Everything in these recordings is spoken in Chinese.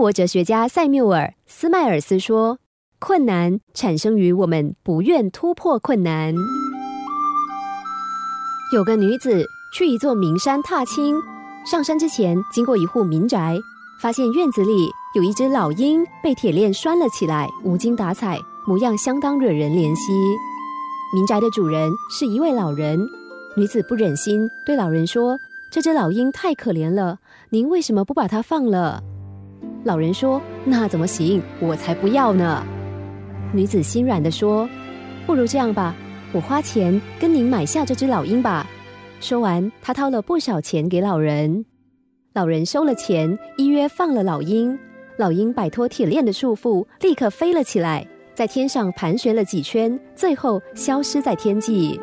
国哲学家塞缪尔·斯迈尔斯说：“困难产生于我们不愿突破困难。”有个女子去一座名山踏青，上山之前经过一户民宅，发现院子里有一只老鹰被铁链拴了起来，无精打采，模样相当惹人怜惜。民宅的主人是一位老人，女子不忍心对老人说：“这只老鹰太可怜了，您为什么不把它放了？”老人说：“那怎么行？我才不要呢。”女子心软的说：“不如这样吧。”我花钱跟您买下这只老鹰吧。说完，她掏了不少钱给老人。老人收了钱，依约放了老鹰。老鹰摆脱铁链的束缚，立刻飞了起来，在天上盘旋了几圈，最后消失在天际。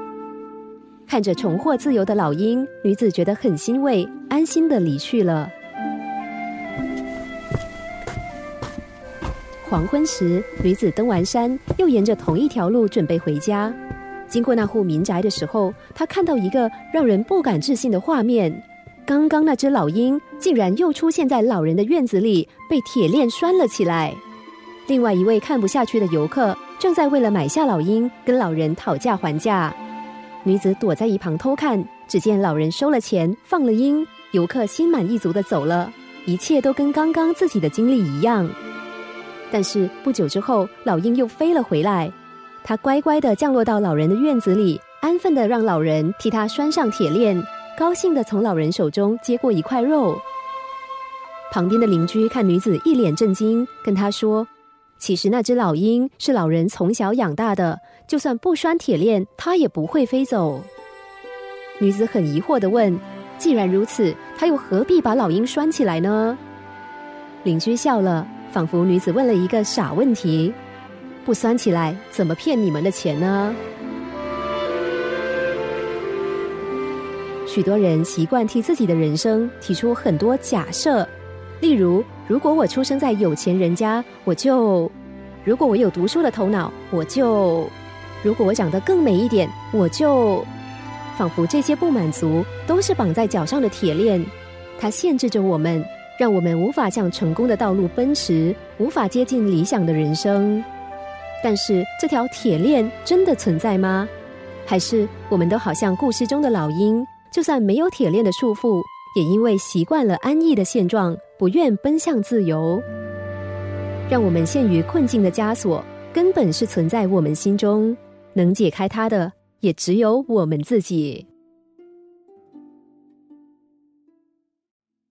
看着重获自由的老鹰，女子觉得很欣慰，安心的离去了。黄昏时，女子登完山，又沿着同一条路准备回家。经过那户民宅的时候，她看到一个让人不敢置信的画面：刚刚那只老鹰竟然又出现在老人的院子里，被铁链拴了起来。另外一位看不下去的游客正在为了买下老鹰跟老人讨价还价。女子躲在一旁偷看，只见老人收了钱，放了鹰，游客心满意足的走了，一切都跟刚刚自己的经历一样。但是不久之后，老鹰又飞了回来。它乖乖地降落到老人的院子里，安分地让老人替它拴上铁链，高兴地从老人手中接过一块肉。旁边的邻居看女子一脸震惊，跟她说：“其实那只老鹰是老人从小养大的，就算不拴铁链，它也不会飞走。”女子很疑惑地问：“既然如此，他又何必把老鹰拴起来呢？”邻居笑了，仿佛女子问了一个傻问题。不拴起来，怎么骗你们的钱呢？许多人习惯替自己的人生提出很多假设，例如：如果我出生在有钱人家，我就；如果我有读书的头脑，我就；如果我长得更美一点，我就。仿佛这些不满足都是绑在脚上的铁链，它限制着我们，让我们无法向成功的道路奔驰，无法接近理想的人生。但是这条铁链真的存在吗？还是我们都好像故事中的老鹰，就算没有铁链的束缚，也因为习惯了安逸的现状，不愿奔向自由？让我们陷于困境的枷锁，根本是存在我们心中，能解开它的，也只有我们自己。